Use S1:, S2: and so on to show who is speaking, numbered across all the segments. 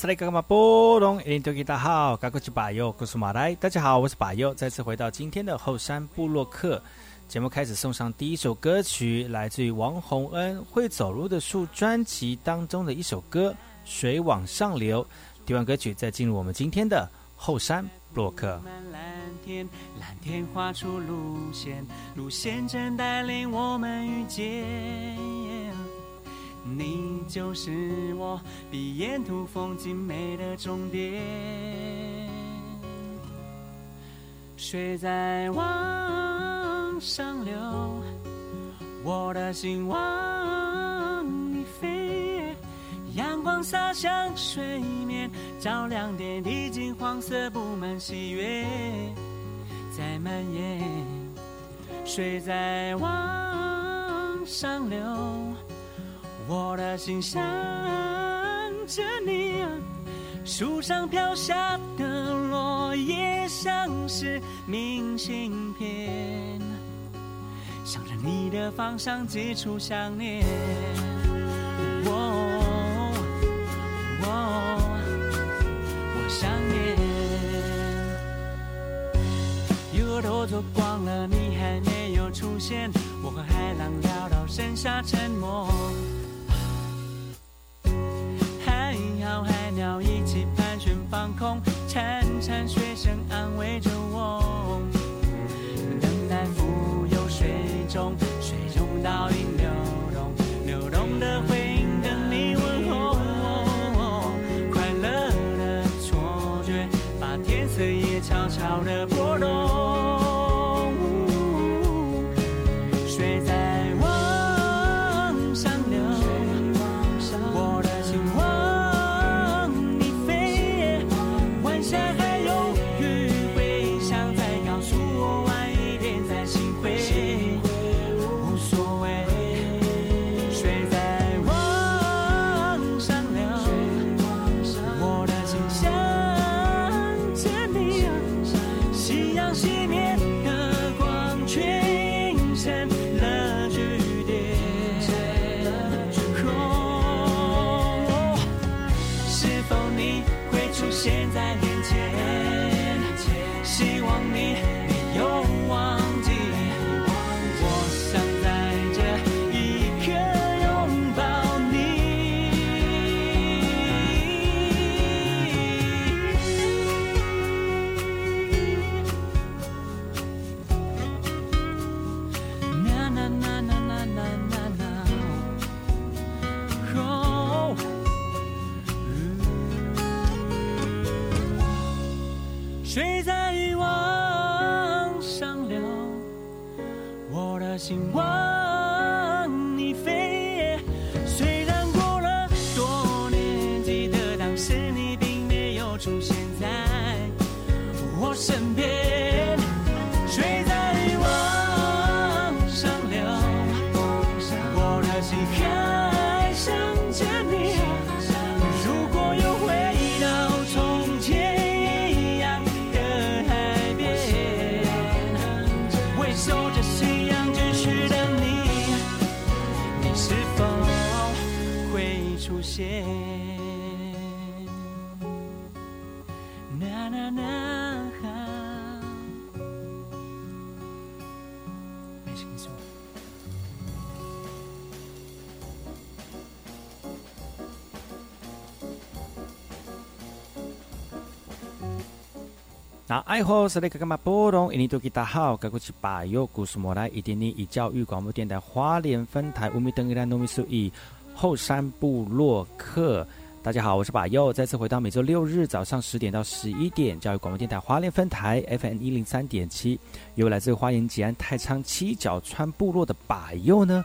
S1: 哎吼，是来干嘛？波隆，印度吉大好，嘎古吉巴尤，古苏马来，大家好，我是巴尤，再次回到今天的后山部落客节目，开始送上第一首歌曲，来自于王洪恩《会走路的树》专辑当中的一首歌《水往上流》。听完歌曲，再进入我们今天的后山部落客。
S2: 蓝天，蓝天画出路线，路线正带领我们遇见。你就是我，比沿途风景美的终点。水在往上流，我的心往你飞。阳光洒向水面，照亮点滴金黄色，布满喜悦，在蔓延。水在往上流。我的心想着你，树上飘下的落叶像是明信片，向着你的方向寄出想念。我，我想念。又都走光了，你还没有出现，我和海浪聊到剩下沉默。要一起盘旋放空，潺潺水声安慰着我。
S1: 爱好是那个干嘛波动？印尼多吉大好，该过去把右古苏莫来一点点以教育广播电台花莲分台乌米登伊拉诺米苏以后山部落客。大家好，我是把右，再次回到每周六日早上十点到十一点教育广播电台花莲分台 FM 一零三点七，由来自花莲吉安太仓七角川部落的把右呢。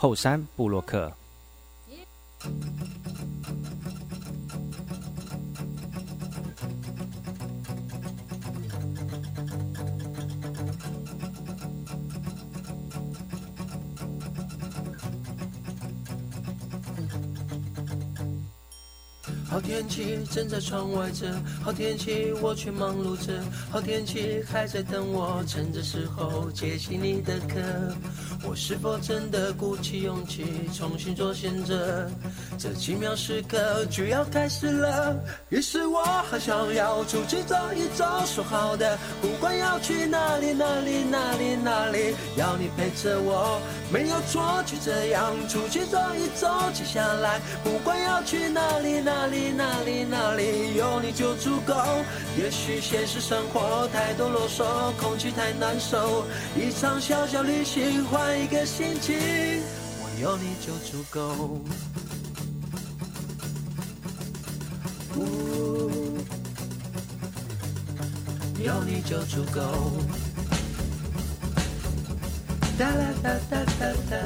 S1: 后山布洛克。
S3: 好天气正在窗外着，好天气我却忙碌着，好天气还在等我，趁着时候接起你的课。我是否真的鼓起勇气重新做选择？这奇妙时刻就要开始了。于是我好想要出去走一走，说好的，不管要去哪里哪里哪里哪里，要你陪着我，没有错，就这样出去走一走。接下来不管要去哪里哪里。哪里哪里有你就足够。也许现实生活太多啰嗦，空气太难受。一场小小旅行换一个心情，我有你就足够。有你就足够。哒啦哒哒哒哒。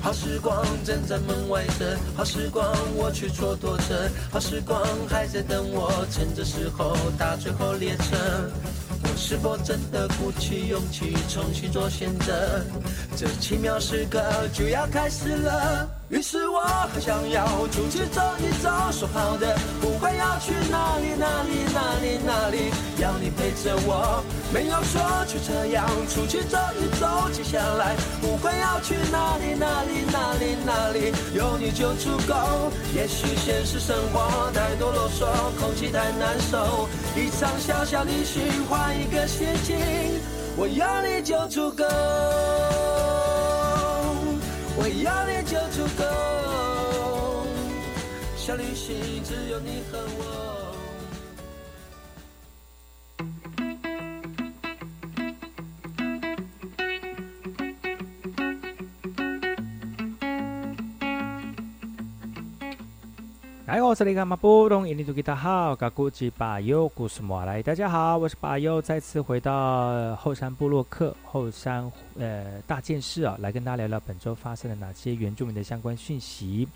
S3: 好时光正在门外等，好时光我却蹉跎着，好时光还在等我，趁着时候搭最后列车。我是否真的鼓起勇气重新做选择？这奇妙时刻就要开始了。于是我很想要出去走一走，说好的不管要去哪里哪里哪里哪里，要你陪着我，没有说，就这样出去走一走。接下来不管要去哪里哪里哪里哪里，有你就足够。也许现实生活太多啰嗦，空气太难受，一场小小旅行换一个心情，我有你就足够。我要你就足够，小旅行只有你和我。
S1: 我是那个马布隆，印尼土吉他好，噶古吉巴尤古斯莫来，大家好，我是巴尤，再次回到后山部落克后山呃大件事啊，来跟大家聊聊本周发生了哪些原住民的相关讯息。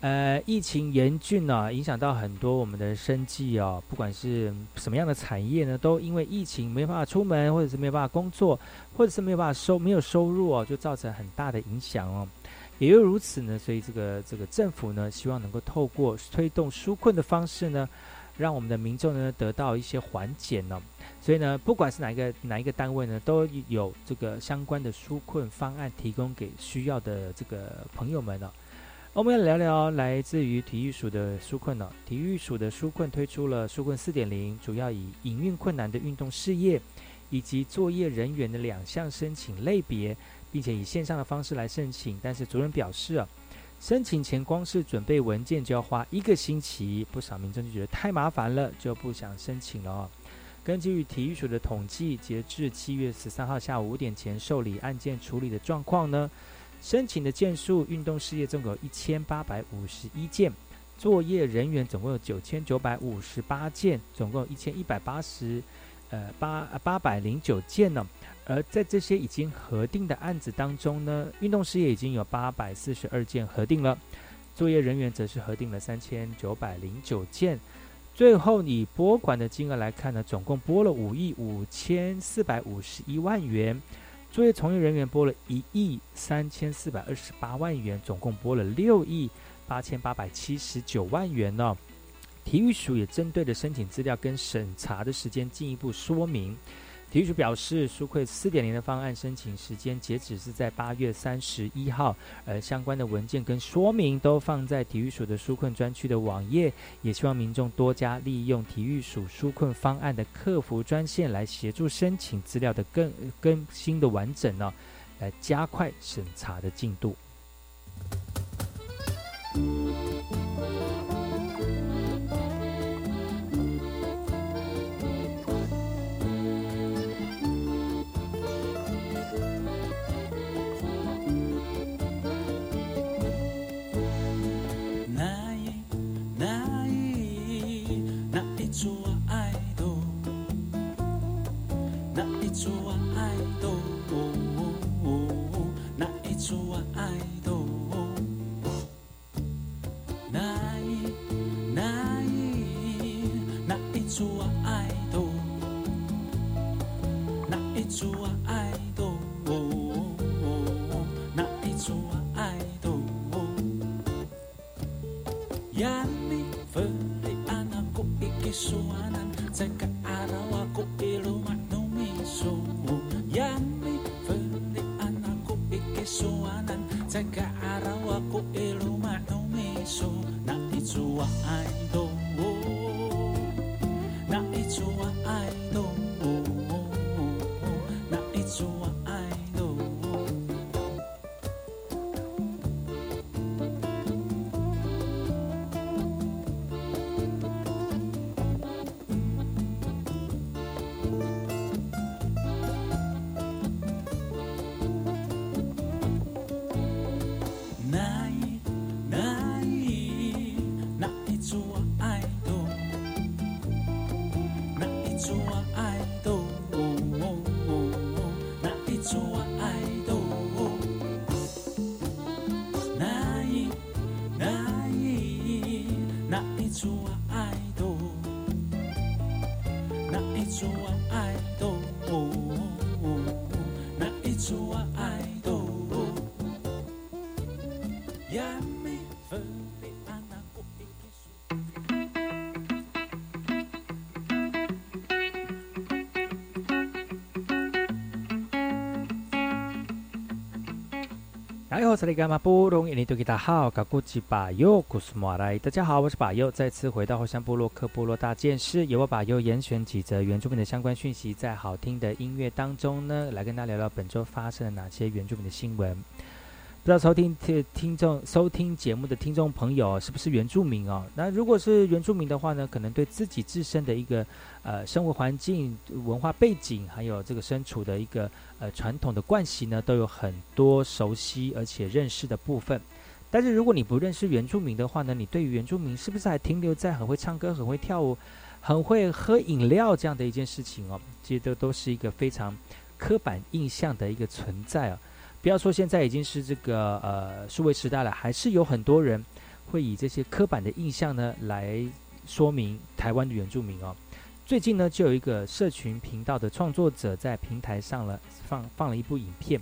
S1: 呃，疫情严峻呢，影响到很多我们的生计哦，不管是什么样的产业呢，都因为疫情没有办法出门，或者是没有办法工作，或者是没有办法收没有收入哦，就造成很大的影响哦。也又如此呢，所以这个这个政府呢，希望能够透过推动纾困的方式呢，让我们的民众呢得到一些缓解呢。所以呢，不管是哪一个哪一个单位呢，都有这个相关的纾困方案提供给需要的这个朋友们呢。我们要聊聊来自于体育署的纾困呢。体育署的纾困推出了纾困四点零，主要以营运困难的运动事业以及作业人员的两项申请类别。并且以线上的方式来申请，但是主任表示啊，申请前光是准备文件就要花一个星期，不少民众就觉得太麻烦了，就不想申请了哦。根据体育署的统计，截至七月十三号下午五点前受理案件处理的状况呢，申请的件数，运动事业总有一千八百五十一件，作业人员总共有九千九百五十八件，总共一千一百八十呃八八百零九件呢。而在这些已经核定的案子当中呢，运动事业已经有八百四十二件核定了，作业人员则是核定了三千九百零九件。最后以拨款的金额来看呢，总共拨了五亿五千四百五十一万元，作业从业人员拨了一亿三千四百二十八万元，总共拨了六亿八千八百七十九万元呢。体育署也针对的申请资料跟审查的时间进一步说明。体育署表示，纾困四点零的方案申请时间截止是在八月三十一号，而相关的文件跟说明都放在体育署的纾困专区的网页，也希望民众多加利用体育署纾困方案的客服专线来协助申请资料的更更新的完整呢，来加快审查的进度。哎呦，这里干嘛不容易？你都出啊。好，搞古吉巴尤古斯马来。大家好，我是巴尤，再次回到后山部落克部落大件事，由我巴尤严选几则原住民的相关讯息，在好听的音乐当中呢，来跟大家聊聊本周发生了哪些原住民的新闻。不知道收听听听众收听节目的听众朋友是不是原住民哦？那如果是原住民的话呢，可能对自己自身的一个呃生活环境、文化背景，还有这个身处的一个呃传统的惯习呢，都有很多熟悉而且认识的部分。但是如果你不认识原住民的话呢，你对于原住民是不是还停留在很会唱歌、很会跳舞、很会喝饮料这样的一件事情哦？其实这都是一个非常刻板印象的一个存在啊。不要说现在已经是这个呃数位时代了，还是有很多人会以这些刻板的印象呢来说明台湾的原住民哦。最近呢，就有一个社群频道的创作者在平台上了放放了一部影片，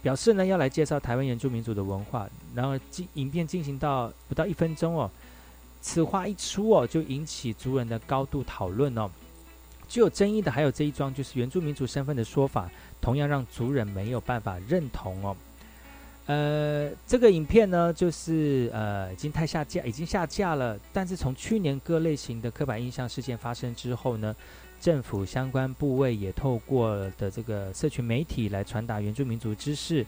S1: 表示呢要来介绍台湾原住民族的文化。然后进影片进行到不到一分钟哦，此话一出哦，就引起族人的高度讨论哦。具有争议的还有这一桩，就是原住民族身份的说法。同样让族人没有办法认同哦。呃，这个影片呢，就是呃，已经太下架，已经下架了。但是从去年各类型的刻板印象事件发生之后呢，政府相关部位也透过的这个社群媒体来传达原住民族知识。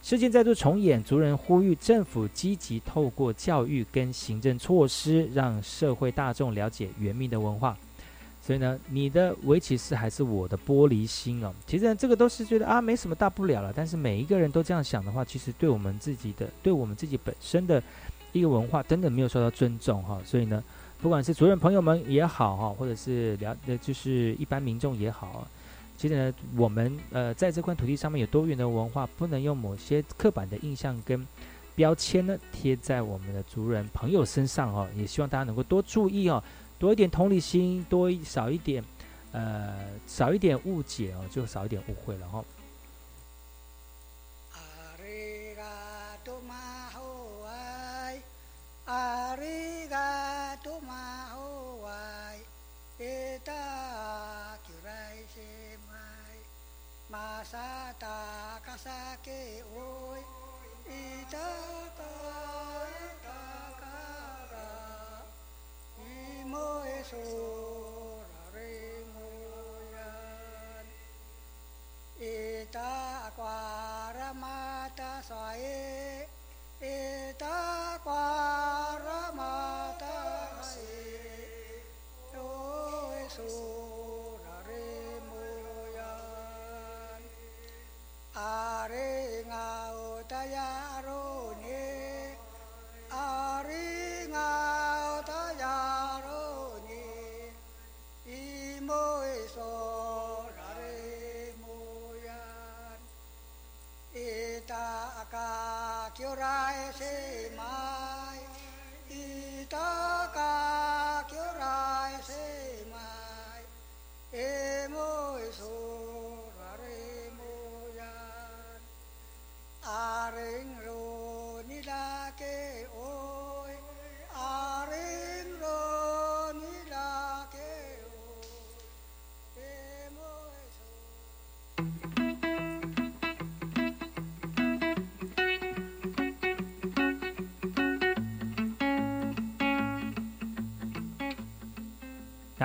S1: 事件再度重演，族人呼吁政府积极透过教育跟行政措施，让社会大众了解原民的文化。所以呢，你的围棋是还是我的玻璃心哦？其实，这个都是觉得啊，没什么大不了了。但是每一个人都这样想的话，其实对我们自己的，对我们自己本身的一个文化，真的没有受到尊重哈。所以呢，不管是主任朋友们也好哈，或者是了呃，就是一般民众也好，其实呢，我们呃在这块土地上面有多元的文化，不能用某些刻板的印象跟标签呢贴在我们的族人朋友身上哦。也希望大家能够多注意哦。多一点同理心，多少一点，呃，少一点误解哦，就少一点误会了哈。
S4: มือสูรีมุยนอิตาควรมัตสอยอิอิตาควรมัตสีโอ้สูรีมุยนอารีงาอุตยา Paring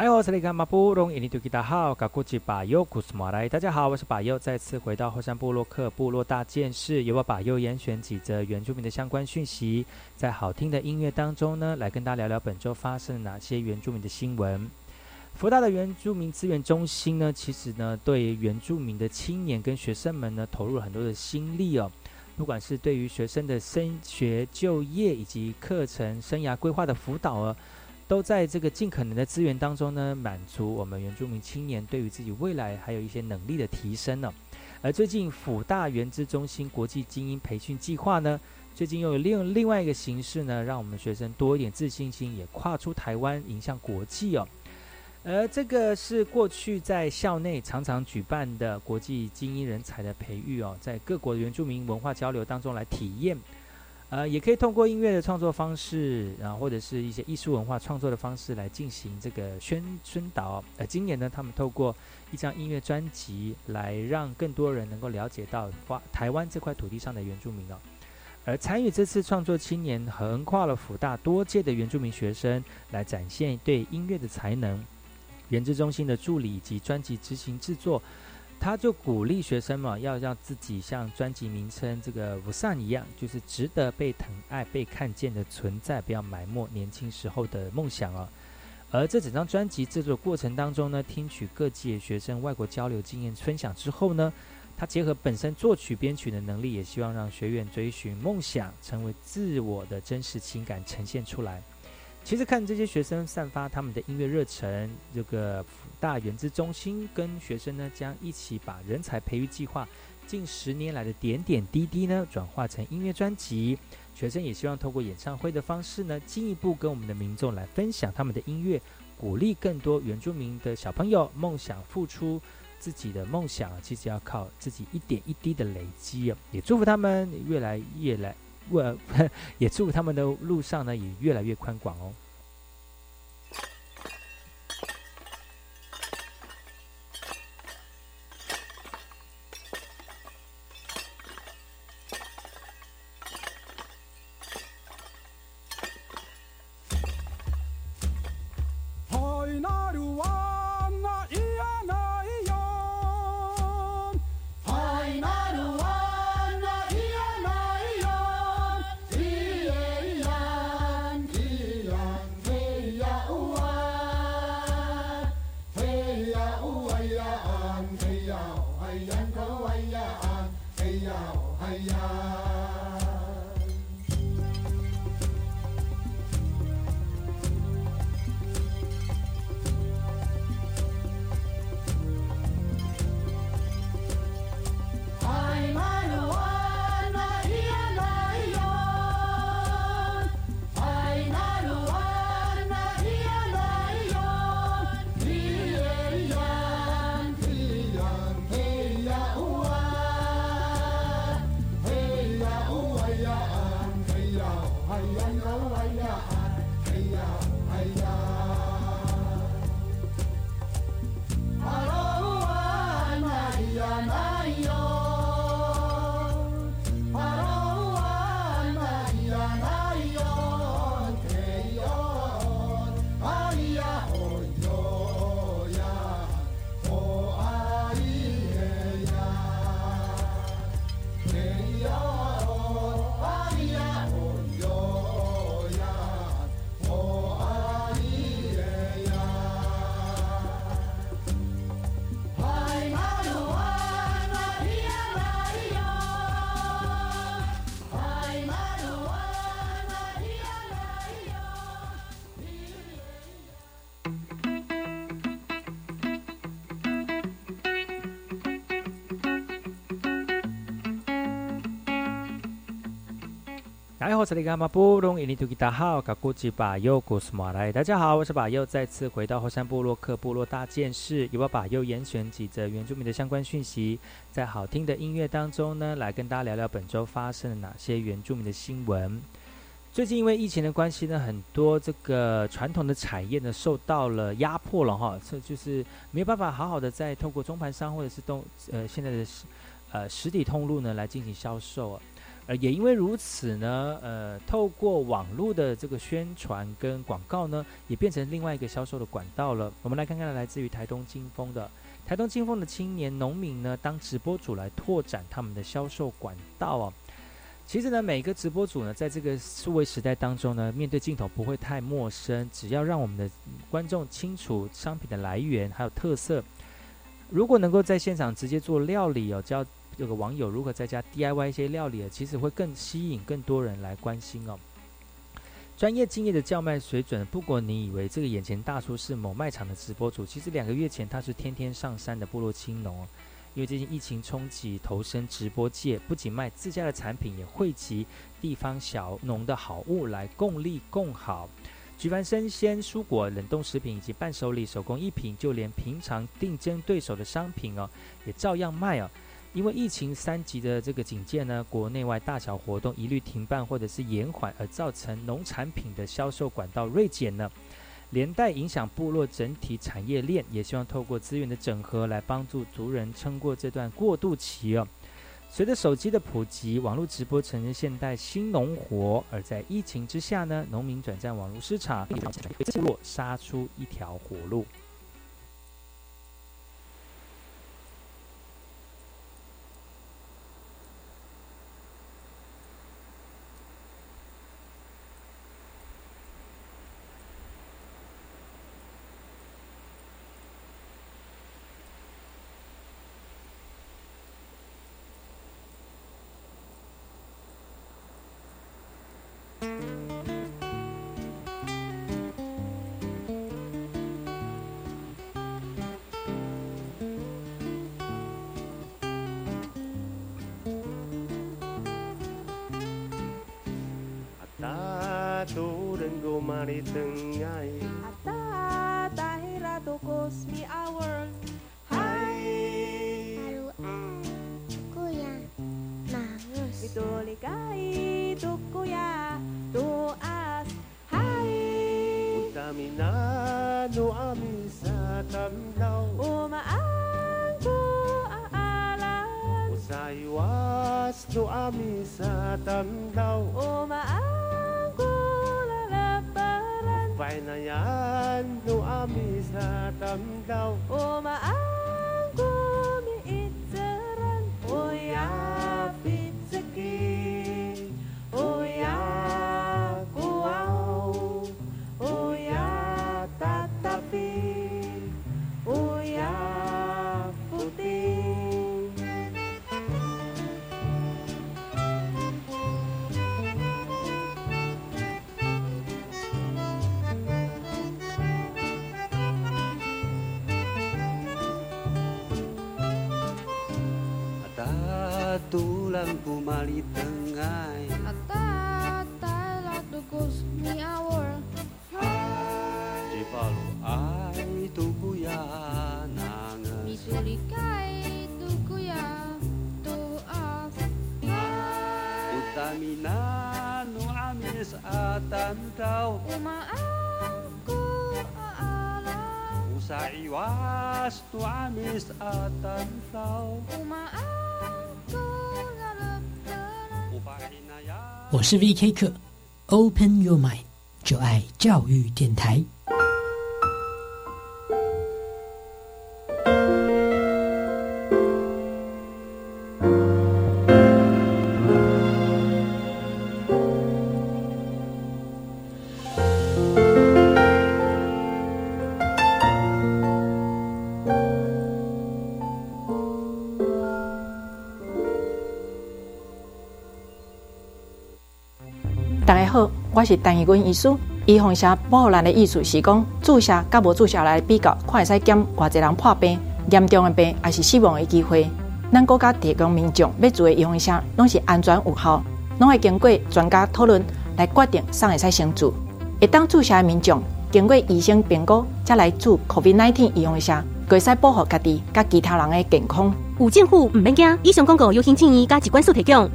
S1: 来，我是雷甘马布隆，印尼土吉达好，嘎古吉巴尤古斯马来。大家好，我是巴尤，再次回到后山部落克部落大件事，由我巴尤严选几则原住民的相关讯息，在好听的音乐当中呢，来跟大家聊聊本周发生了哪些原住民的新闻。福大的原住民资源中心呢，其实呢，对原住民的青年跟学生们呢，投入了很多的心力哦。不管是对于学生的升学、就业以及课程生涯规划的辅导哦。都在这个尽可能的资源当中呢，满足我们原住民青年对于自己未来还有一些能力的提升呢。而最近辅大原资中心国际精英培训计划呢，最近又有另另外一个形式呢，让我们学生多一点自信心，也跨出台湾，迎向国际哦。而这个是过去在校内常常举办的国际精英人才的培育哦，在各国的原住民文化交流当中来体验。呃，也可以通过音乐的创作方式，然后或者是一些艺术文化创作的方式来进行这个宣宣导。呃，今年呢，他们透过一张音乐专辑来让更多人能够了解到华台湾这块土地上的原住民哦。而参与这次创作青年，横跨了辅大多届的原住民学生，来展现对音乐的才能。原知中心的助理以及专辑执行制作。他就鼓励学生嘛，要让自己像专辑名称这个“无上”一样，就是值得被疼爱、被看见的存在，不要埋没年轻时候的梦想哦。而这整张专辑制作过程当中呢，听取各界学生外国交流经验分享之后呢，他结合本身作曲编曲的能力，也希望让学员追寻梦想，成为自我的真实情感呈现出来。其实看这些学生散发他们的音乐热忱，这个辅大原资中心跟学生呢，将一起把人才培育计划近十年来的点点滴滴呢，转化成音乐专辑。学生也希望透过演唱会的方式呢，进一步跟我们的民众来分享他们的音乐，鼓励更多原住民的小朋友梦想付出自己的梦想，其实要靠自己一点一滴的累积。也祝福他们越来越来。也祝他们的路上呢，也越来越宽广哦。大好，这里是马布隆伊尼图吉达好，卡古吉巴尤古斯马来。大家好，我是巴尤，再次回到后山部落克部落大件事，由我巴尤严选几则原住民的相关讯息，在好听的音乐当中呢，来跟大家聊聊本周发生了哪些原住民的新闻。最近因为疫情的关系呢，很多这个传统的产业呢受到了压迫了哈，这就是没有办法好好的再透过中盘商或者是动呃现在的呃实体通路呢来进行销售。呃，也因为如此呢，呃，透过网络的这个宣传跟广告呢，也变成另外一个销售的管道了。我们来看看来自于台东金峰的台东金峰的青年农民呢，当直播主来拓展他们的销售管道哦。其实呢，每个直播主呢，在这个数位时代当中呢，面对镜头不会太陌生，只要让我们的观众清楚商品的来源还有特色，如果能够在现场直接做料理哦，只要。有个网友如何在家 DIY 一些料理，其实会更吸引更多人来关心哦。专业敬业的叫卖水准，不过你以为这个眼前大叔是某卖场的直播主，其实两个月前他是天天上山的部落青农。因为最近疫情冲击，投身直播界，不仅卖自家的产品，也汇集地方小农的好物来共利共好。举办生鲜蔬果、冷冻食品以及伴手礼、手工艺品，就连平常竞争对手的商品哦，也照样卖哦。因为疫情三级的这个警戒呢，国内外大小活动一律停办或者是延缓，而造成农产品的销售管道锐减呢，连带影响部落整体产业链。也希望透过资源的整合来帮助族人撑过这段过渡期哦。随着手机的普及，网络直播成为现代新农活，而在疫情之下呢，农民转战网络市场，部落杀出一条活路。Ku kumali tengah.
S5: 我是 V.K. 课，Open Your Mind，就爱教育电台。是陈义军医师，预防下保护咱的意思是讲，注射甲无注射来比较，看会使减偌济人破病，严重的病还是死亡的机会。咱国家提供民众要做的预防下，拢是安全有效，拢会经过专家讨论来决定啥会使先注。会当注射的民众，经过医生评估，才来注 COVID-19 预防下，可以使保护家己甲其他人的健康。
S6: 有政府唔免惊，以上广告由行政院加机关所提供。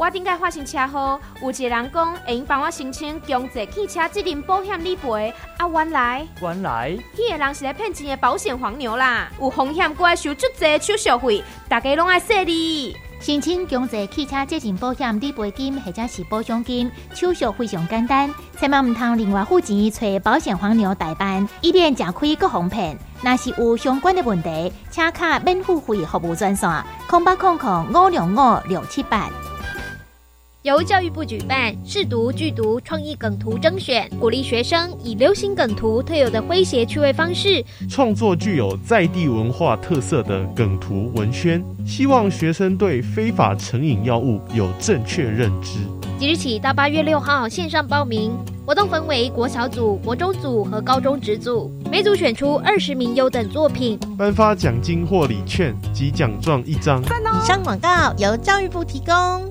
S7: 我顶个发生车祸，有一个人讲会用帮我申请强制汽车责任保险理赔，啊，原来
S2: 原来
S7: 迄个人是来骗钱的保险黄牛啦，有风险，搁要收足济手续费，大家拢爱说你。
S8: 申请强制汽车责任保险理赔金或者是保险金，手续非常简单，千万唔通另外付钱找保险黄牛代办，以免吃亏各方骗。若是有相关的问题，请卡免付费服务专线：空八空空五六五六七八。
S9: 由教育部举办试读剧读创意梗图征选，鼓励学生以流行梗图特有的诙谐趣味方式，
S10: 创作具有在地文化特色的梗图文宣，希望学生对非法成瘾药物有正确认知。
S9: 即日起到八月六号线上报名，活动分为国小组、国中组和高中职组，每组选出二十名优等作品，
S10: 颁发奖金或礼券及奖状一张。
S11: 以上广告由教育部提供。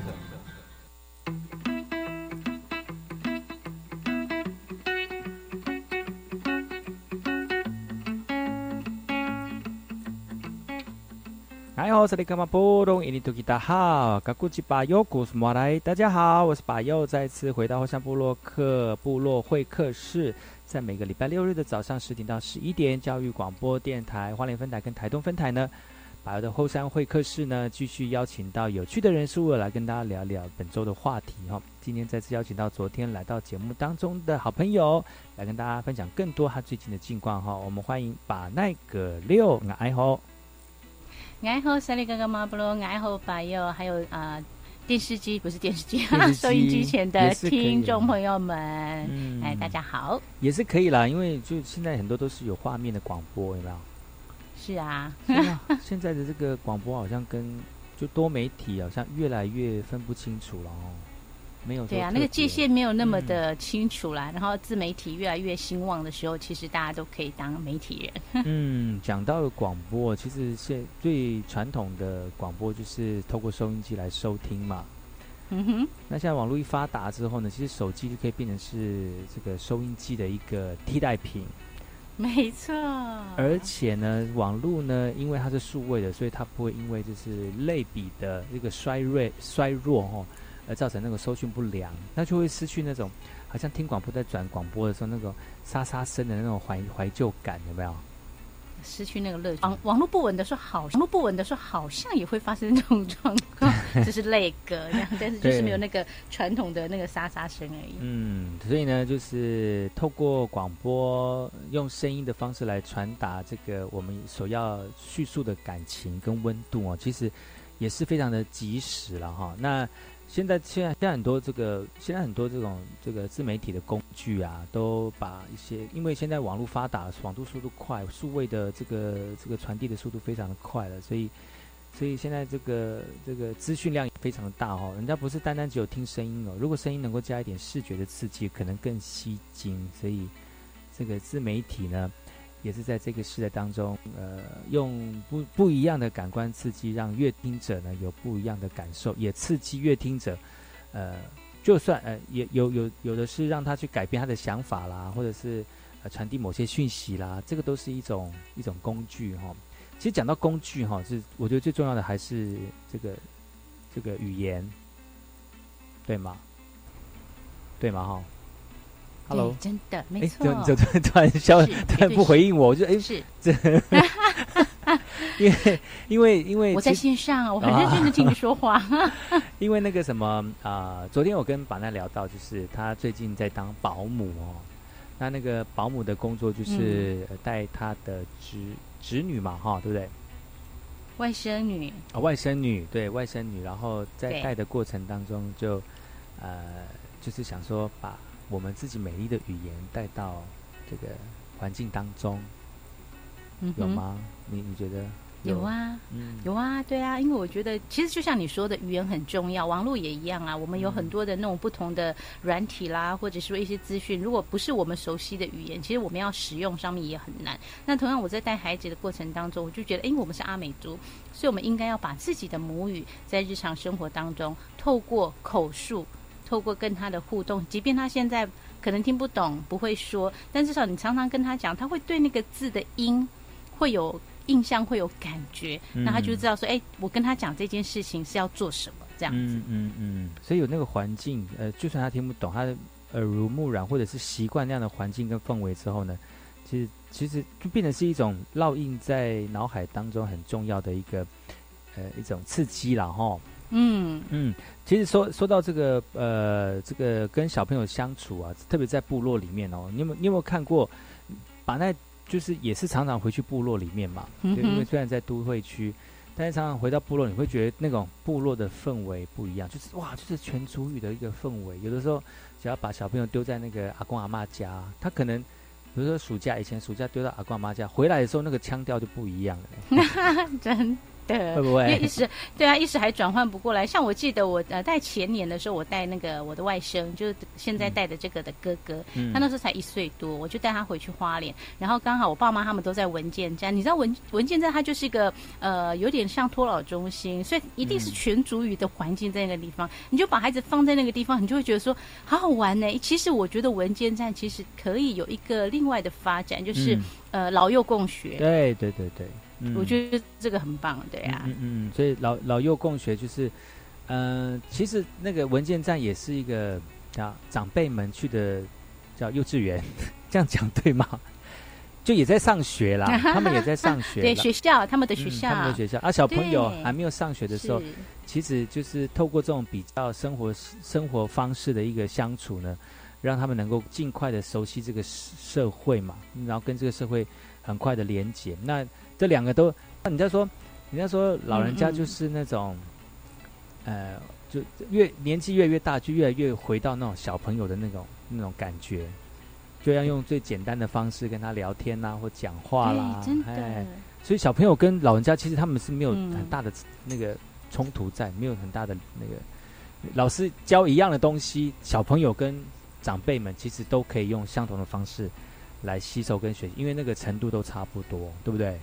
S1: 你好，这里干嘛波动？印尼土吉大好，嘎古吉巴尤古斯莫来。大家好，我是巴尤，再次回到后山部落克部落会客室，在每个礼拜六日的早上十点到十一点，教育广播电台花莲分台跟台东分台呢，巴尤的后山会客室呢，继续邀请到有趣的人事物来跟大家聊聊本周的话题哈。今天再次邀请到昨天来到节目当中的好朋友，来跟大家分享更多他最近的近况哈。我们欢迎把奈葛六爱好。
S12: 爱好三立哥哥马布罗，爱好白友，还有啊电视机不是电视机，收音机前的听众朋友们，哎，大家好，
S1: 也是可以啦，因为就现在很多都是有画面的广播，有没有？
S12: 是啊，
S1: 现在的这个广播好像跟就多媒体好像越来越分不清楚了哦。没有
S12: 对啊，那个界限没有那么的清楚啦。然后自媒体越来越兴旺的时候，其实大家都可以当媒体
S1: 人。嗯，讲到广播，其实现最传统的广播就是透过收音机来收听嘛。嗯哼。那现在网络一发达之后呢，其实手机就可以变成是这个收音机的一个替代品。
S12: 没错。
S1: 而且呢，网络呢，因为它是数位的，所以它不会因为就是类比的这个衰弱衰弱哦。而造成那个收讯不良，那就会失去那种好像听广播在转广播的时候那种沙沙声的那种怀怀旧感，有没有？
S12: 失去那个乐趣。网网络不稳的时候，好网络不稳的时候，好像也会发生这种状况，就是泪歌这样，但是就是没有那个传统的那个沙沙声而已。
S1: 嗯，所以呢，就是透过广播用声音的方式来传达这个我们所要叙述的感情跟温度哦，其实也是非常的及时了哈。那现在现在现在很多这个现在很多这种这个自媒体的工具啊，都把一些因为现在网络发达，网络速度快，数位的这个这个传递的速度非常的快了，所以所以现在这个这个资讯量也非常的大哦。人家不是单单只有听声音哦，如果声音能够加一点视觉的刺激，可能更吸睛。所以这个自媒体呢。也是在这个时代当中，呃，用不不一样的感官刺激，让乐听者呢有不一样的感受，也刺激乐听者，呃，就算呃也有有有的是让他去改变他的想法啦，或者是呃传递某些讯息啦，这个都是一种一种工具哈。其实讲到工具哈，是我觉得最重要的还是这个这个语言，对吗？对吗？哈。Hello，
S12: 真的没错。
S1: 就就 突然消，突然不回应我，我就哎，
S12: 是
S1: 这，因为因为因为
S12: 我在线上，我很认真的听你说话。
S1: 因为那个什么啊，昨天我跟板奈聊到，就是他最近在当保姆哦。那那个保姆的工作就是带他的侄侄女嘛，哈，对不对？
S12: 外甥女
S1: 啊，外甥女对外甥女，然后在带的过程当中就呃，就是想说把我们自己美丽的语言带到这个环境当中，有吗？你你觉得？
S12: 有啊，有啊，对啊，因为我觉得其实就像你说的，语言很重要，网络也一样啊。我们有很多的那种不同的软体啦，或者说一些资讯，如果不是我们熟悉的语言，其实我们要使用上面也很难。那同样我在带孩子的过程当中，我就觉得，哎，我们是阿美族，所以我们应该要把自己的母语在日常生活当中，透过口述，透过跟他的互动，即便他现在可能听不懂、不会说，但至少你常常跟他讲，他会对那个字的音会有。印象会有感觉，那他就知道说，哎，我跟他讲这件事情是要做什么，这样子。嗯
S1: 嗯嗯。所以有那个环境，呃，就算他听不懂，他耳濡目染，或者是习惯那样的环境跟氛围之后呢，其实其实就变成是一种烙印在脑海当中很重要的一个呃一种刺激了哈。嗯嗯。其实说说到这个呃这个跟小朋友相处啊，特别在部落里面哦，你有没你有没有看过把那？就是也是常常回去部落里面嘛，对，因为虽然在都会区，但是常常回到部落，你会觉得那种部落的氛围不一样，就是哇，就是全族语的一个氛围。有的时候只要把小朋友丢在那个阿公阿妈家，他可能比如说暑假以前暑假丢到阿公阿妈家，回来的时候那个腔调就不一样了。
S12: 真。
S1: 会不会？
S12: 因为一时对啊，一时还转换不过来。像我记得我呃在前年的时候，我带那个我的外甥，就是现在带的这个的哥哥，他那时候才一岁多，我就带他回去花莲。然后刚好我爸妈他们都在文件站，你知道文文件站它就是一个呃有点像托老中心，所以一定是全族语的环境在那个地方。你就把孩子放在那个地方，你就会觉得说好好玩呢。其实我觉得文件站其实可以有一个另外的发展，就是呃老幼共学。
S1: 对对对对。
S12: 我觉得这个很棒，对呀。
S1: 嗯嗯，所以老老幼共学就是，嗯，其实那个文件站也是一个叫长辈们去的叫幼稚园，这样讲对吗？就也在上学啦，他们也在上学。
S12: 对学校，他们的学校，
S1: 他们的学校。啊，小朋友还没有上学的时候，其实就是透过这种比较生活生活方式的一个相处呢，让他们能够尽快的熟悉这个社会嘛，然后跟这个社会很快的连接。那这两个都，那你在说，人家说老人家就是那种，呃，就越年纪越越大，就越来越回到那种小朋友的那种那种感觉，就要用最简单的方式跟他聊天呐，或讲话啦，
S12: 哎，
S1: 所以小朋友跟老人家其实他们是没有很大的那个冲突在，没有很大的那个，老师教一样的东西，小朋友跟长辈们其实都可以用相同的方式来吸收跟学习，因为那个程度都差不多，对不对？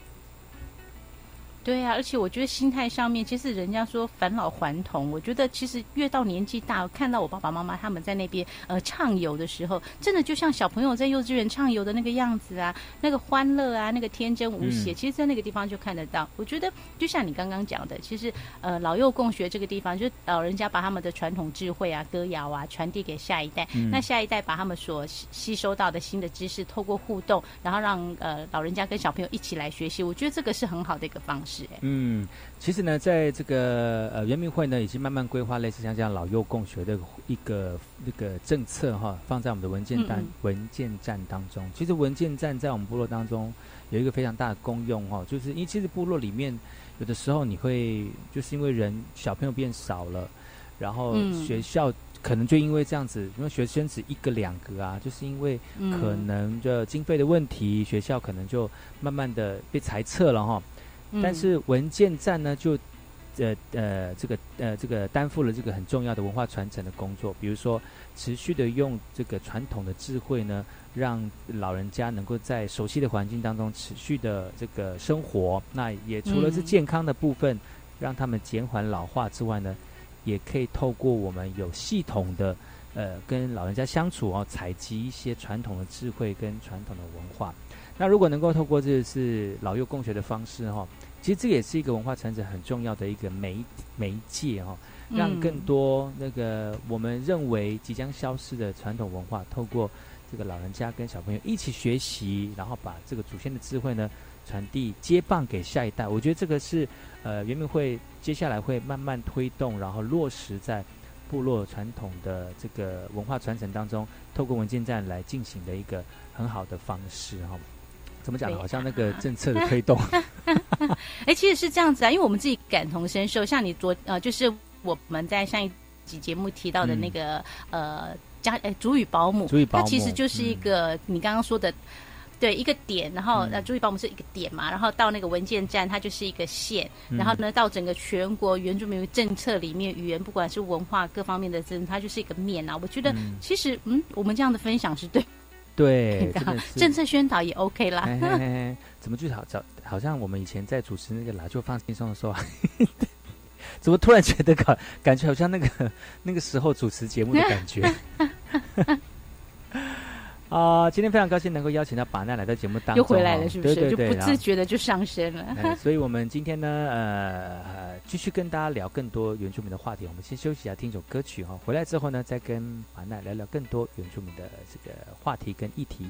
S12: 对呀，而且我觉得心态上面，其实人家说返老还童，我觉得其实越到年纪大，看到我爸爸妈妈他们在那边呃畅游的时候，真的就像小朋友在幼稚园畅游的那个样子啊，那个欢乐啊，那个天真无邪，其实，在那个地方就看得到。我觉得就像你刚刚讲的，其实呃老幼共学这个地方，就老人家把他们的传统智慧啊、歌谣啊传递给下一代，那下一代把他们所吸收到的新的知识，透过互动，然后让呃老人家跟小朋友一起来学习，我觉得这个是很好的一个方式。
S1: 嗯，其实呢，在这个呃，圆明会呢，已经慢慢规划类似像这样老幼共学的一个那个政策哈，放在我们的文件单文件站当中。其实文件站在我们部落当中有一个非常大的功用哈，就是因为其实部落里面有的时候你会就是因为人小朋友变少了，然后学校可能就因为这样子，因为学生只一个两个啊，就是因为可能的经费的问题，学校可能就慢慢的被裁撤了哈。但是文件站呢，就呃呃这个呃这个担负了这个很重要的文化传承的工作，比如说持续的用这个传统的智慧呢，让老人家能够在熟悉的环境当中持续的这个生活。那也除了是健康的部分，让他们减缓老化之外呢，也可以透过我们有系统的呃跟老人家相处哦，采集一些传统的智慧跟传统的文化。那如果能够透过这次老幼共学的方式哈，其实这也是一个文化传承很重要的一个媒媒介哈，让更多那个我们认为即将消失的传统文化，透过这个老人家跟小朋友一起学习，然后把这个祖先的智慧呢传递接棒给下一代。我觉得这个是呃圆明会接下来会慢慢推动，然后落实在部落传统的这个文化传承当中，透过文件站来进行的一个很好的方式哈。怎么讲？好像那个 政策的推动。
S12: 哎，其实是这样子啊，因为我们自己感同身受。像你昨呃，就是我们在上一集节目提到的那个呃家哎，主语保姆，它其实就是一个你刚刚说的。对一个点，然后呃，注意保姆是一个点嘛，然后到那个文件站，它就是一个线，然后呢，到整个全国原住民政策里面，语言不管是文化各方面的政，它就是一个面啊。我觉得其实嗯，我们这样的分享是对，
S1: 对，
S12: 政策宣导也 OK 啦。
S1: 怎么最好找？好像我们以前在主持那个老就放轻松的时候，怎么突然觉得感感觉好像那个那个时候主持节目的感觉。啊，今天非常高兴能够邀请到把奈来到节目当中，
S12: 又回来了，是不是？
S1: 对对
S12: 对，就不自觉的就上升了。
S1: 所以，我们今天呢，呃，继续跟大家聊更多原住民的话题。我们先休息一下，听一首歌曲哈。回来之后呢，再跟把奈聊聊更多原住民的这个话题跟议题。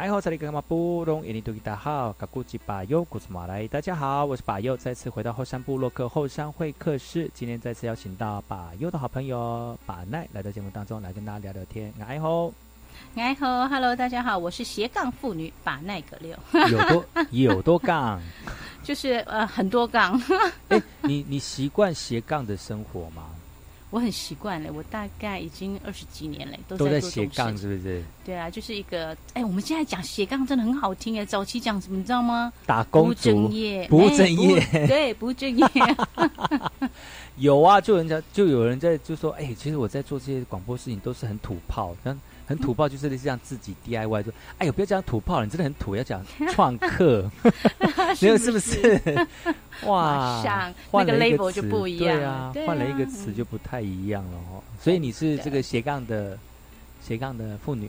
S1: 来好，这里干嘛不懂？印尼多吉大好，卡古吉巴尤古斯马来，大家好，我是巴尤，再次回到后山部落克后山会客室。今天再次邀请到巴尤的好朋友巴奈来到节目当中来跟大家聊聊天。哎吼，
S12: 哎吼，Hello，大家好，我是斜杠妇女巴奈格六，
S1: 有多有多杠，
S12: 就是呃很多杠。
S1: 哎，你你习惯斜杠的生活吗？
S12: 我很习惯了，我大概已经二十几年了，
S1: 都
S12: 在
S1: 斜杠，是不是？
S12: 对啊，就是一个哎，我们现在讲斜杠真的很好听哎，早期讲什么你知道吗？
S1: 打工
S12: 不正业，
S1: 不正业，
S12: 对，不务正业。
S1: 有啊，就人家就有人在就说，哎，其实我在做这些广播事情都是很土炮，像很土炮，就是类似像自己 DIY 说，哎呦，不要讲土炮了，你真的很土，要讲 创客，没有是不是？哇，
S12: 那个 label 就不一样，
S1: 对啊，换了一个词就不太一样了哦。所以你是这个斜杠的斜杠的妇女，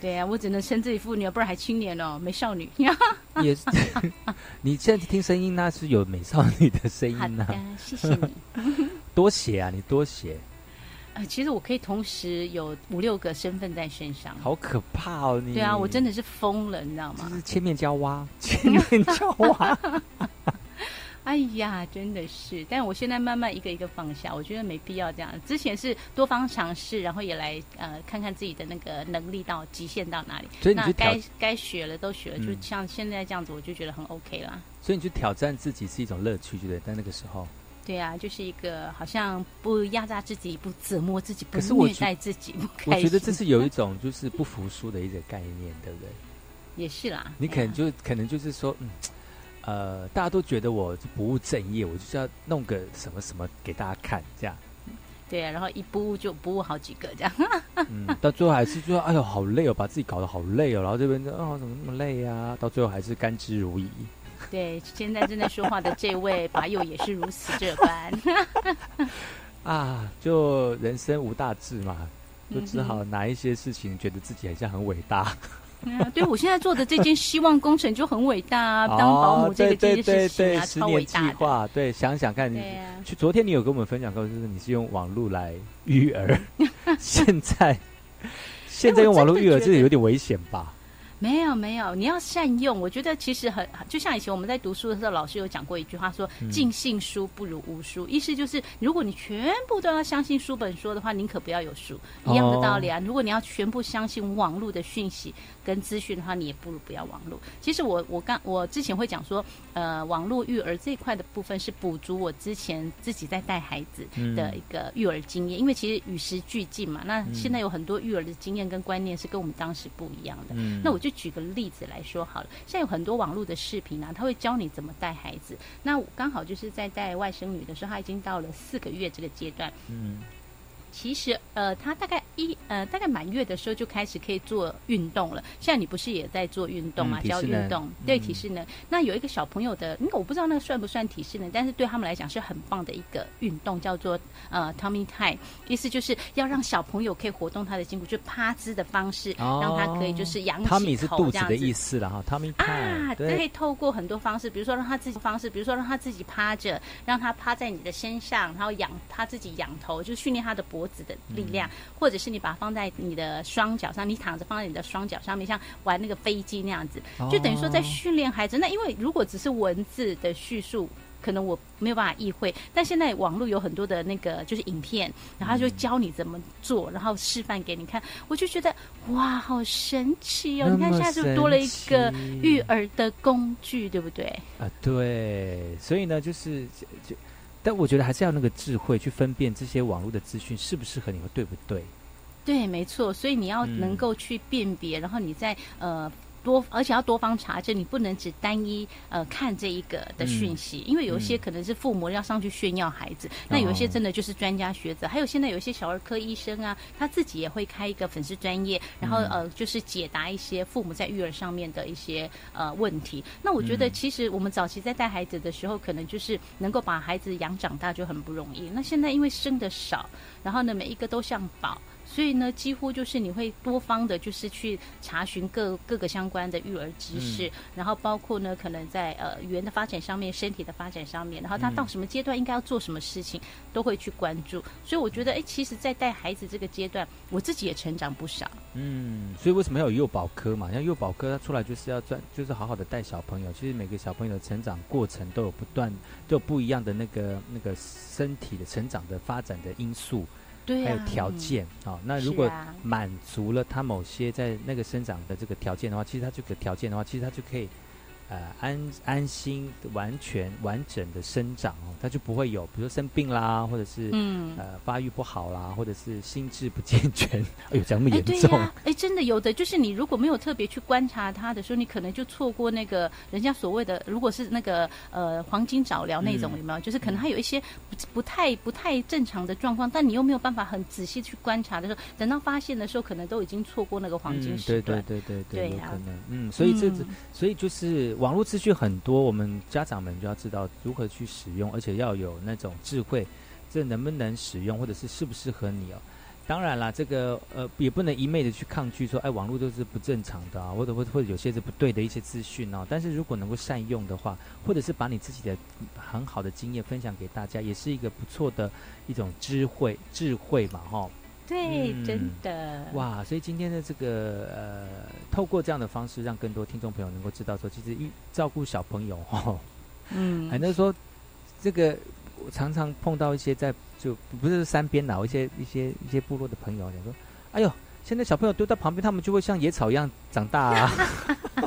S12: 对啊，我只能称自己妇女，不然还青年哦，美少女。
S1: 也是，你现在听声音那是有美少女的声音
S12: 呢。谢谢你，
S1: 多写啊，你多写。
S12: 呃，其实我可以同时有五六个身份在身上，
S1: 好可怕哦！你
S12: 对啊，我真的是疯了，你知道吗？
S1: 就是千面娇娃，千面娇娃。
S12: 哎呀，真的是！但我现在慢慢一个一个放下，我觉得没必要这样。之前是多方尝试，然后也来呃看看自己的那个能力到极限到哪里。
S1: 所以你
S12: 该该学了都学了，就像现在这样子，我就觉得很 OK 啦。
S1: 所以你去挑战自己是一种乐趣，对不对？在那个时候，
S12: 对啊，就是一个好像不压榨自己、不折磨自己、不虐待自己。
S1: 我觉得这是有一种就是不服输的一个概念，对不对？
S12: 也是啦。
S1: 你可能就可能就是说，嗯。呃，大家都觉得我不务正业，我就是要弄个什么什么给大家看，这样。
S12: 对啊，然后一不务就不务好几个这样。
S1: 嗯，到最后还是说，哎呦，好累哦，把自己搞得好累哦，然后这边哦，怎么那么累呀？到最后还是甘之如饴。
S12: 对，现在正在说话的这位把友也是如此这般。
S1: 啊，就人生无大志嘛，就只好拿一些事情，觉得自己好像很伟大。
S12: 嗯对，我现在做的这件希望工程就很伟大啊！当保姆这个这件事情啊，超伟
S1: 大。对，想想看，你去昨天你有跟我们分享过，就是你是用网络来育儿，现在现在用网络育儿，这有点危险吧？
S12: 没有没有，你要善用。我觉得其实很就像以前我们在读书的时候，老师有讲过一句话，说“尽信书不如无书”，意思就是如果你全部都要相信书本说的话，宁可不要有书，一样的道理啊。如果你要全部相信网络的讯息跟资讯的话，你也不如不要网络。其实我我刚我之前会讲说，呃，网络育儿这一块的部分是补足我之前自己在带孩子的一个育儿经验，因为其实与时俱进嘛。那现在有很多育儿的经验跟观念是跟我们当时不一样的，嗯那我就。就举个例子来说好了，现在有很多网络的视频啊，他会教你怎么带孩子。那刚好就是在带外甥女的时候，她已经到了四个月这个阶段。嗯。其实，呃，他大概一呃，大概满月的时候就开始可以做运动了。现在你不是也在做运动吗？教运动，对体适能。那有一个小朋友的，因为我不知道那个算不算体适能，但是对他们来讲是很棒的一个运动，叫做呃 tummy time，意思就是要让小朋友可以活动他的筋骨，就趴姿的方式，让他可以就是仰起头这样子。
S1: 的意思了哈，tummy time
S12: 啊，可以透过很多方式，比如说让他自己方式，比如说让他自己趴着，让他趴在你的身上，然后仰他自己仰头，就训练他的脖。子的力量，或者是你把它放在你的双脚上，你躺着放在你的双脚上面，像玩那个飞机那样子，就等于说在训练孩子。那因为如果只是文字的叙述，可能我没有办法意会。但现在网络有很多的那个就是影片，然后就教你怎么做，然后示范给你看，我就觉得哇，好神奇哦！你看现在就多了一个育儿的工具，对不对？
S1: 啊，对，所以呢，就是就。但我觉得还是要那个智慧去分辨这些网络的资讯适不适合你和对不对？
S12: 对，没错。所以你要能够去辨别，然后你在呃。多，而且要多方查证，你不能只单一呃看这一个的讯息，因为有一些可能是父母要上去炫耀孩子，那有一些真的就是专家学者，还有现在有一些小儿科医生啊，他自己也会开一个粉丝专业，然后呃就是解答一些父母在育儿上面的一些呃问题。那我觉得其实我们早期在带孩子的时候，可能就是能够把孩子养长大就很不容易。那现在因为生的少，然后呢每一个都像宝。所以呢，几乎就是你会多方的，就是去查询各各个相关的育儿知识，然后包括呢，可能在呃语言的发展上面、身体的发展上面，然后他到什么阶段应该要做什么事情，都会去关注。所以我觉得，哎，其实，在带孩子这个阶段，我自己也成长不少。
S1: 嗯，所以为什么要有幼保科嘛？像幼保科，他出来就是要专，就是好好的带小朋友。其实每个小朋友的成长过程都有不断，都有不一样的那个那个身体的成长的发展的因素。还有条件啊，那如果满足了他某些在那个生长的这个条件的话，其实他这个条件的话，其实他就可以。呃，安安心、完全完整的生长哦，他就不会有，比如说生病啦，或者是嗯呃发育不好啦，或者是心智不健全。哎呦，这么严重？
S12: 哎，真的有的，就是你如果没有特别去观察他的时候，你可能就错过那个人家所谓的，如果是那个呃黄金早疗那种有没有？就是可能他有一些不不太不太正常的状况，但你又没有办法很仔细去观察的时候，等到发现的时候，可能都已经错过那个黄金时
S1: 段。对对对对对，有可能。嗯，所以这所以就是。网络资讯很多，我们家长们就要知道如何去使用，而且要有那种智慧，这能不能使用，或者是适不适合你哦。当然啦，这个呃也不能一昧的去抗拒说，哎，网络都是不正常的啊，或者或或者有些是不对的一些资讯哦。但是如果能够善用的话，或者是把你自己的很好的经验分享给大家，也是一个不错的一种智慧智慧嘛，哈。
S12: 对，真的
S1: 哇！所以今天的这个呃，透过这样的方式，让更多听众朋友能够知道说，其实一照顾小朋友哦，嗯，反正说这个我常常碰到一些在就不是山边老一些一些一些部落的朋友，讲说，哎呦，现在小朋友丢在旁边，他们就会像野草一样长大啊！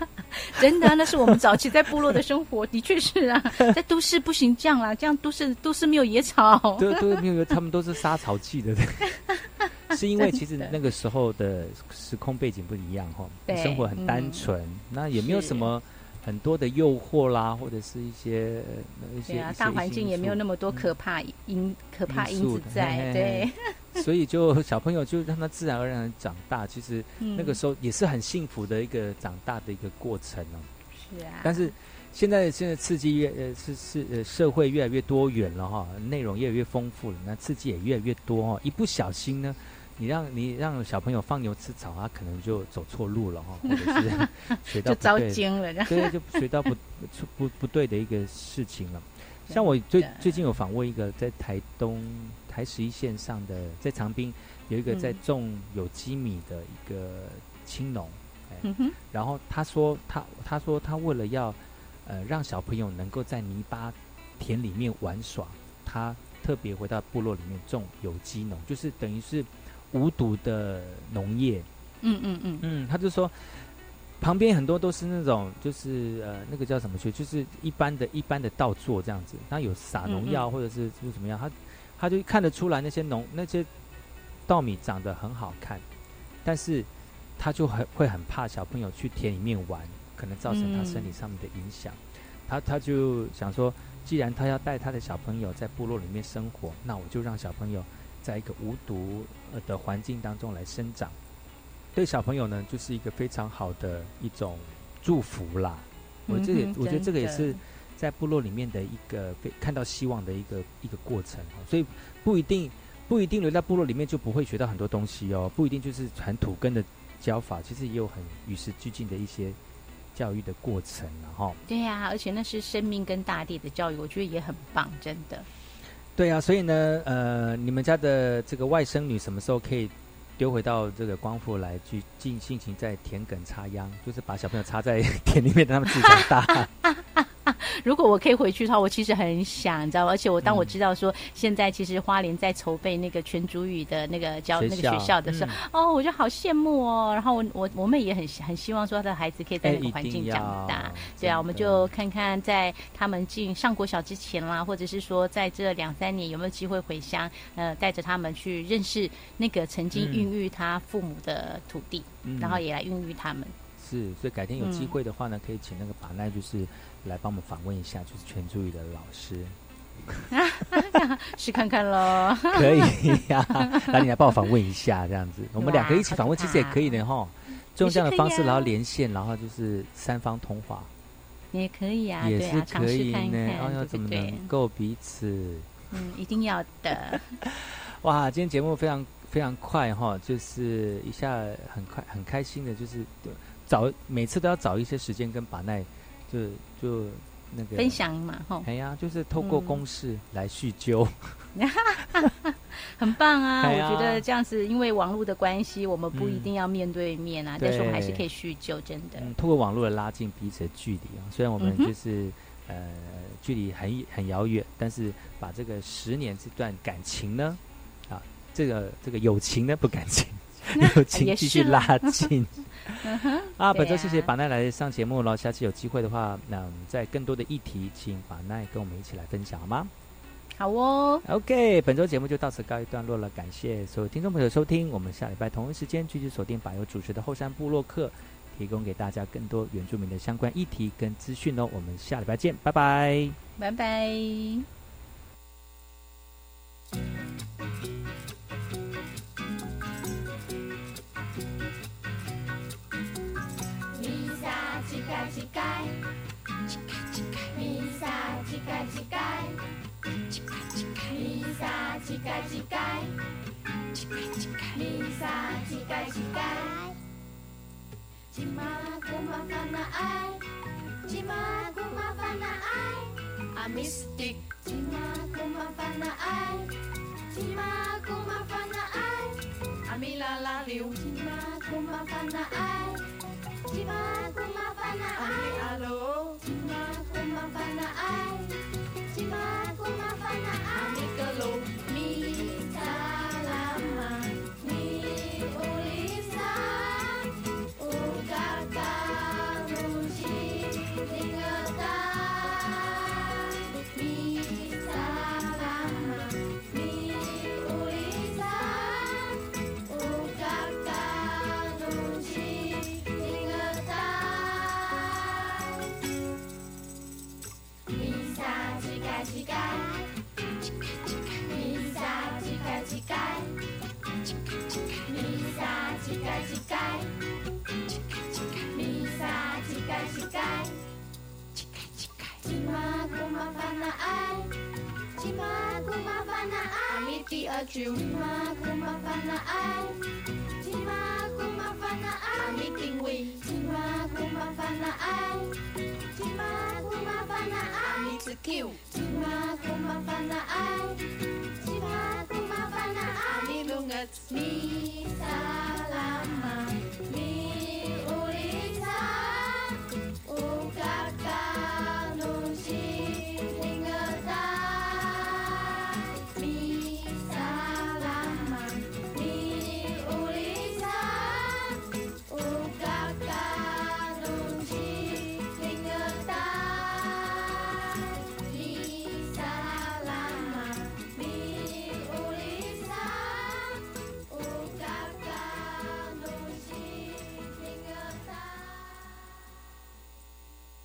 S12: 真的，那是我们早期在部落的生活，的确是啊，在都市不行这样啦，这样都市都市没有野草，
S1: 对对，没有，他们都是杀草剂的。是因为其实那个时候的时空背景不一样哈，生活很单纯，那也没有什么很多的诱惑啦，或者是一些一些
S12: 大环境也没有那么多可怕因可怕因子在，对。
S1: 所以就小朋友就让他自然而然长大，其实那个时候也是很幸福的一个长大的一个过程哦。
S12: 是啊。
S1: 但是现在现在刺激越呃是是呃社会越来越多元了哈，内容越来越丰富了，那刺激也越来越多哦，一不小心呢。你让你让小朋友放牛吃草，他可能就走错路了哈，或者是 学到
S12: 就遭惊了，
S1: 对，就学到不不不对的一个事情了。像我最最近有访问一个在台东台十一线上的，在长滨有一个在种有机米的一个青农，嗯哼，然后他说他他说他为了要呃让小朋友能够在泥巴田里面玩耍，他特别回到部落里面种有机农，就是等于是。无毒的农业，
S12: 嗯嗯嗯。
S1: 嗯，他就说旁边很多都是那种，就是呃，那个叫什么去，就是一般的一般的稻作这样子，他有撒农药或者是是怎么样，他他就看得出来那些农那些稻米长得很好看，但是他就很会很怕小朋友去田里面玩，可能造成他身体上面的影响，他他就想说，既然他要带他的小朋友在部落里面生活，那我就让小朋友。在一个无毒的环境当中来生长，对小朋友呢，就是一个非常好的一种祝福啦。我这也我觉得这个也是在部落里面的一个看到希望的一个一个过程。所以不一定不一定留在部落里面就不会学到很多东西哦，不一定就是传土根的教法，其实也有很与时俱进的一些教育的过程然后。
S12: 对呀，而且那是生命跟大地的教育，我觉得也很棒，真的。
S1: 对啊，所以呢，呃，你们家的这个外甥女什么时候可以丢回到这个光复来去尽性情在田埂插秧，就是把小朋友插在 田里面，让他们自己长大。
S12: 如果我可以回去的话，我其实很想，你知道吗？而且我当我知道说现在其实花莲在筹备那个全主语的那个教那个学校的时候，哦，我就好羡慕哦。然后我我我们也很很希望说他的孩子可以在那个环境长大。对啊，我们就看看在他们进上国小之前啦，或者是说在这两三年有没有机会回乡，呃，带着他们去认识那个曾经孕育他父母的土地，然后也来孕育他们。
S1: 是，所以改天有机会的话呢，可以请那个把奈就是来帮我们访问一下，就是全注意的老师，
S12: 试看看喽。
S1: 可以呀，那你来帮我访问一下，这样子，我们两个一起访问，其实也可以的哈。就用这样的方式，然后连线，然后就是三方通话，
S12: 也可以啊，
S1: 也是可以
S12: 呢。
S1: 然后要怎么能够彼此？
S12: 嗯，一定要的。
S1: 哇，今天节目非常非常快哈，就是一下很快很开心的，就是找每次都要找一些时间跟把奈就就那个
S13: 分享嘛哈。
S1: 哎呀，就是透过公式来叙旧。
S13: 很棒啊！我觉得这样子，因为网络的关系，我们不一定要面对面啊，但是我们还是可以叙旧，真的。
S1: 通过网络的拉近彼此的距离啊，虽然我们就是呃距离很很遥远，但是把这个十年这段感情呢，啊，这个这个友情呢不感情，友情继续拉近。啊，本周谢谢把奈来上节目了，下次有机会的话，那我们在更多的议题，请把奈跟我们一起来分享好吗？
S13: 好哦
S1: ，OK，本周节目就到此告一段落了，感谢所有听众朋友收听，我们下礼拜同一时间继续锁定百优主持的后山部落客，提供给大家更多原住民的相关议题跟资讯哦，我们下礼拜见，拜拜，
S13: 拜拜。乞丐乞丐，乞丐乞丐，米莎乞丐乞丐，吉玛古玛凡那爱，吉玛古玛凡那爱，阿米斯蒂，吉玛古玛凡那爱，吉玛古玛凡那爱，阿米拉拉溜，吉玛古玛凡那爱，吉玛古玛凡那爱，阿米阿罗，吉玛古玛凡那爱，吉 partiu.